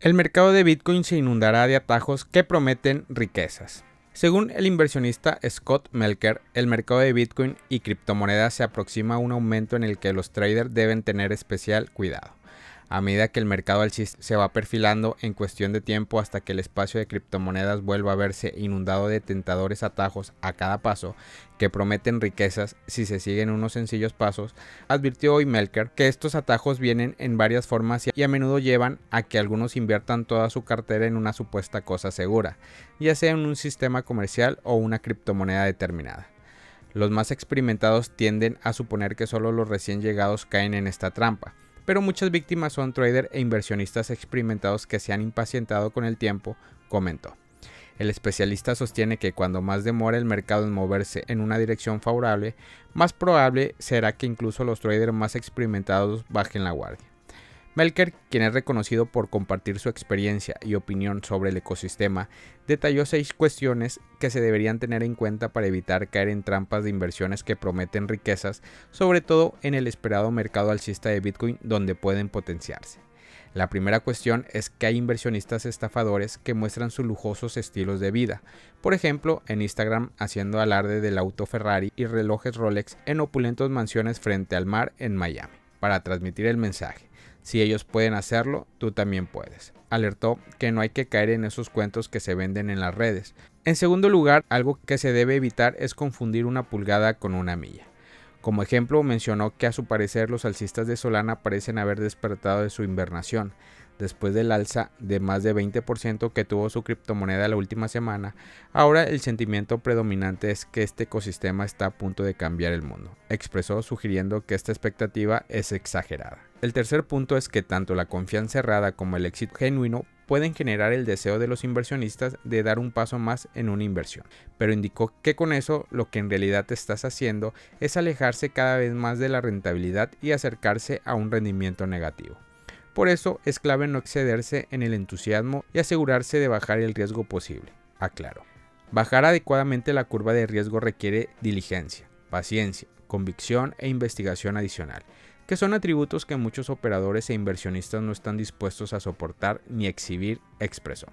El mercado de Bitcoin se inundará de atajos que prometen riquezas. Según el inversionista Scott Melker, el mercado de Bitcoin y criptomonedas se aproxima a un aumento en el que los traders deben tener especial cuidado a medida que el mercado alcista se va perfilando en cuestión de tiempo hasta que el espacio de criptomonedas vuelva a verse inundado de tentadores atajos a cada paso que prometen riquezas si se siguen unos sencillos pasos, advirtió hoy Melker que estos atajos vienen en varias formas y a menudo llevan a que algunos inviertan toda su cartera en una supuesta cosa segura, ya sea en un sistema comercial o una criptomoneda determinada. Los más experimentados tienden a suponer que solo los recién llegados caen en esta trampa, pero muchas víctimas son traders e inversionistas experimentados que se han impacientado con el tiempo, comentó. El especialista sostiene que cuando más demora el mercado en moverse en una dirección favorable, más probable será que incluso los traders más experimentados bajen la guardia. Melker, quien es reconocido por compartir su experiencia y opinión sobre el ecosistema, detalló seis cuestiones que se deberían tener en cuenta para evitar caer en trampas de inversiones que prometen riquezas, sobre todo en el esperado mercado alcista de Bitcoin donde pueden potenciarse. La primera cuestión es que hay inversionistas estafadores que muestran sus lujosos estilos de vida, por ejemplo en Instagram haciendo alarde del auto Ferrari y relojes Rolex en opulentos mansiones frente al mar en Miami, para transmitir el mensaje si ellos pueden hacerlo, tú también puedes. Alertó que no hay que caer en esos cuentos que se venden en las redes. En segundo lugar, algo que se debe evitar es confundir una pulgada con una milla. Como ejemplo, mencionó que a su parecer los alcistas de Solana parecen haber despertado de su invernación, después del alza de más de 20% que tuvo su criptomoneda la última semana, ahora el sentimiento predominante es que este ecosistema está a punto de cambiar el mundo, expresó sugiriendo que esta expectativa es exagerada. El tercer punto es que tanto la confianza errada como el éxito genuino pueden generar el deseo de los inversionistas de dar un paso más en una inversión, pero indicó que con eso lo que en realidad estás haciendo es alejarse cada vez más de la rentabilidad y acercarse a un rendimiento negativo. Por eso es clave no excederse en el entusiasmo y asegurarse de bajar el riesgo posible, aclaro. Bajar adecuadamente la curva de riesgo requiere diligencia, paciencia, convicción e investigación adicional, que son atributos que muchos operadores e inversionistas no están dispuestos a soportar ni exhibir, expresó.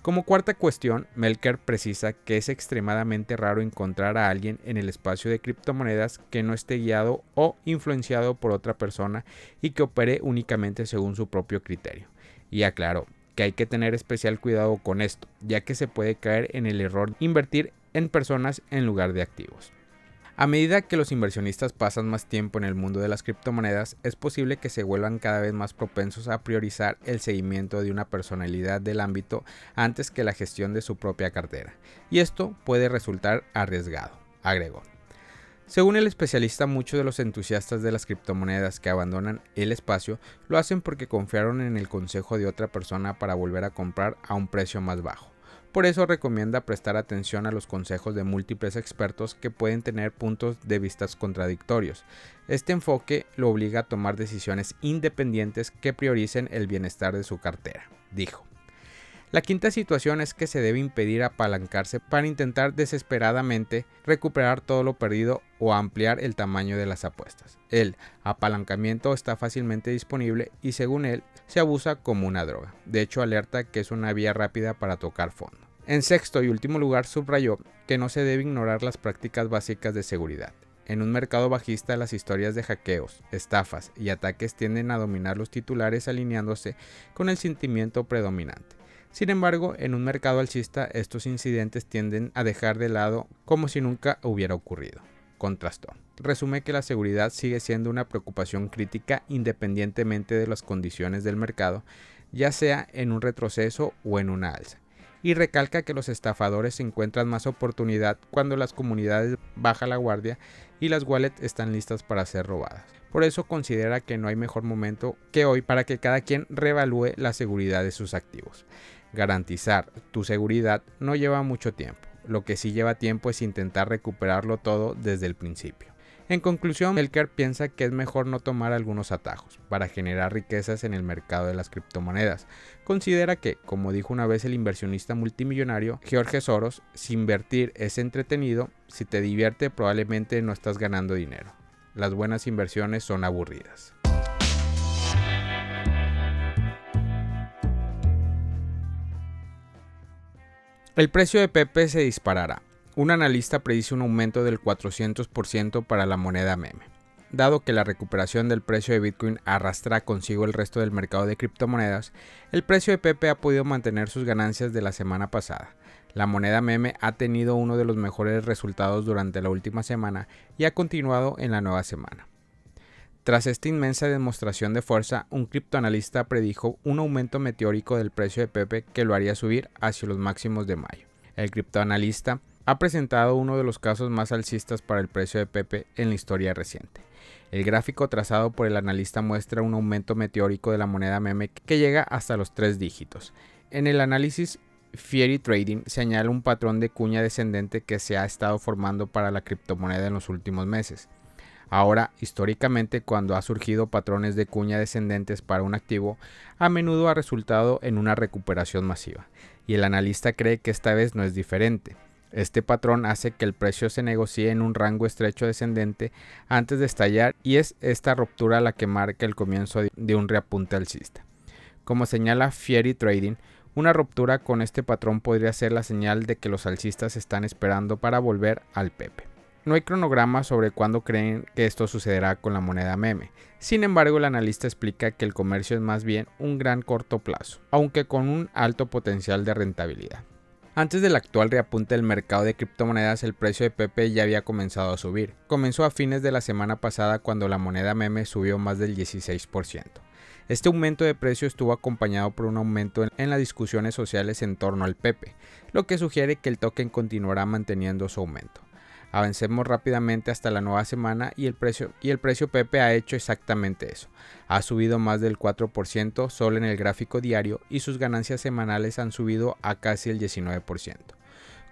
Como cuarta cuestión, Melker precisa que es extremadamente raro encontrar a alguien en el espacio de criptomonedas que no esté guiado o influenciado por otra persona y que opere únicamente según su propio criterio. Y aclaró que hay que tener especial cuidado con esto, ya que se puede caer en el error de invertir en personas en lugar de activos. A medida que los inversionistas pasan más tiempo en el mundo de las criptomonedas, es posible que se vuelvan cada vez más propensos a priorizar el seguimiento de una personalidad del ámbito antes que la gestión de su propia cartera, y esto puede resultar arriesgado, agregó. Según el especialista, muchos de los entusiastas de las criptomonedas que abandonan el espacio lo hacen porque confiaron en el consejo de otra persona para volver a comprar a un precio más bajo. Por eso recomienda prestar atención a los consejos de múltiples expertos que pueden tener puntos de vista contradictorios. Este enfoque lo obliga a tomar decisiones independientes que prioricen el bienestar de su cartera, dijo. La quinta situación es que se debe impedir apalancarse para intentar desesperadamente recuperar todo lo perdido o ampliar el tamaño de las apuestas. El apalancamiento está fácilmente disponible y según él se abusa como una droga. De hecho alerta que es una vía rápida para tocar fondo. En sexto y último lugar subrayó que no se debe ignorar las prácticas básicas de seguridad. En un mercado bajista las historias de hackeos, estafas y ataques tienden a dominar los titulares alineándose con el sentimiento predominante. Sin embargo, en un mercado alcista estos incidentes tienden a dejar de lado como si nunca hubiera ocurrido. Contrastó. Resume que la seguridad sigue siendo una preocupación crítica independientemente de las condiciones del mercado, ya sea en un retroceso o en una alza. Y recalca que los estafadores encuentran más oportunidad cuando las comunidades bajan la guardia y las wallets están listas para ser robadas. Por eso considera que no hay mejor momento que hoy para que cada quien reevalúe la seguridad de sus activos. Garantizar tu seguridad no lleva mucho tiempo, lo que sí lleva tiempo es intentar recuperarlo todo desde el principio. En conclusión, Elker piensa que es mejor no tomar algunos atajos para generar riquezas en el mercado de las criptomonedas. Considera que, como dijo una vez el inversionista multimillonario George Soros, si invertir es entretenido, si te divierte probablemente no estás ganando dinero. Las buenas inversiones son aburridas. El precio de Pepe se disparará. Un analista predice un aumento del 400% para la moneda meme. Dado que la recuperación del precio de Bitcoin arrastra consigo el resto del mercado de criptomonedas, el precio de Pepe ha podido mantener sus ganancias de la semana pasada. La moneda meme ha tenido uno de los mejores resultados durante la última semana y ha continuado en la nueva semana. Tras esta inmensa demostración de fuerza, un criptoanalista predijo un aumento meteórico del precio de Pepe que lo haría subir hacia los máximos de mayo. El criptoanalista ha presentado uno de los casos más alcistas para el precio de Pepe en la historia reciente. El gráfico trazado por el analista muestra un aumento meteórico de la moneda meme que llega hasta los tres dígitos. En el análisis Fieri Trading señala un patrón de cuña descendente que se ha estado formando para la criptomoneda en los últimos meses. Ahora, históricamente, cuando ha surgido patrones de cuña descendentes para un activo, a menudo ha resultado en una recuperación masiva, y el analista cree que esta vez no es diferente. Este patrón hace que el precio se negocie en un rango estrecho descendente antes de estallar y es esta ruptura la que marca el comienzo de un reapunte alcista. Como señala Fieri Trading, una ruptura con este patrón podría ser la señal de que los alcistas están esperando para volver al Pepe. No hay cronograma sobre cuándo creen que esto sucederá con la moneda meme. Sin embargo, el analista explica que el comercio es más bien un gran corto plazo, aunque con un alto potencial de rentabilidad. Antes del actual reapunte del mercado de criptomonedas, el precio de Pepe ya había comenzado a subir. Comenzó a fines de la semana pasada cuando la moneda meme subió más del 16%. Este aumento de precio estuvo acompañado por un aumento en, las discusiones sociales en torno al Pepe, lo que sugiere que el token continuará manteniendo su aumento. Avancemos rápidamente hasta la nueva semana y el precio y el precio Pepe ha hecho exactamente eso. Ha subido más del 4% solo en el gráfico diario y sus ganancias semanales han subido a casi el 19%.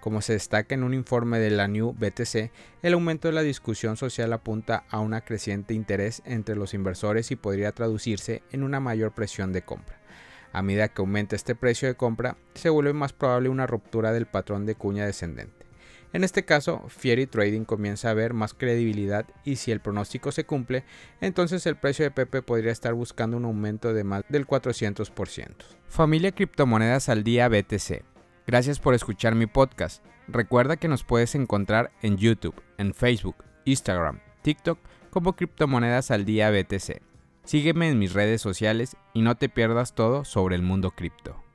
Como se destaca en un informe de la New BTC, el aumento de la discusión social apunta a un creciente interés entre los inversores y podría traducirse en una mayor presión de compra. A medida que aumenta este precio de compra, se vuelve más probable una ruptura del patrón de cuña descendente. En este caso, Fieri Trading comienza a ver más credibilidad y si el pronóstico se cumple, entonces el precio de Pepe podría estar buscando un aumento de más del 400%. Familia Criptomonedas al Día BTC. Gracias por escuchar mi podcast. Recuerda que nos puedes encontrar en YouTube, en Facebook, Instagram, TikTok como Criptomonedas al Día BTC. Sígueme en mis redes sociales y no te pierdas todo sobre el mundo cripto.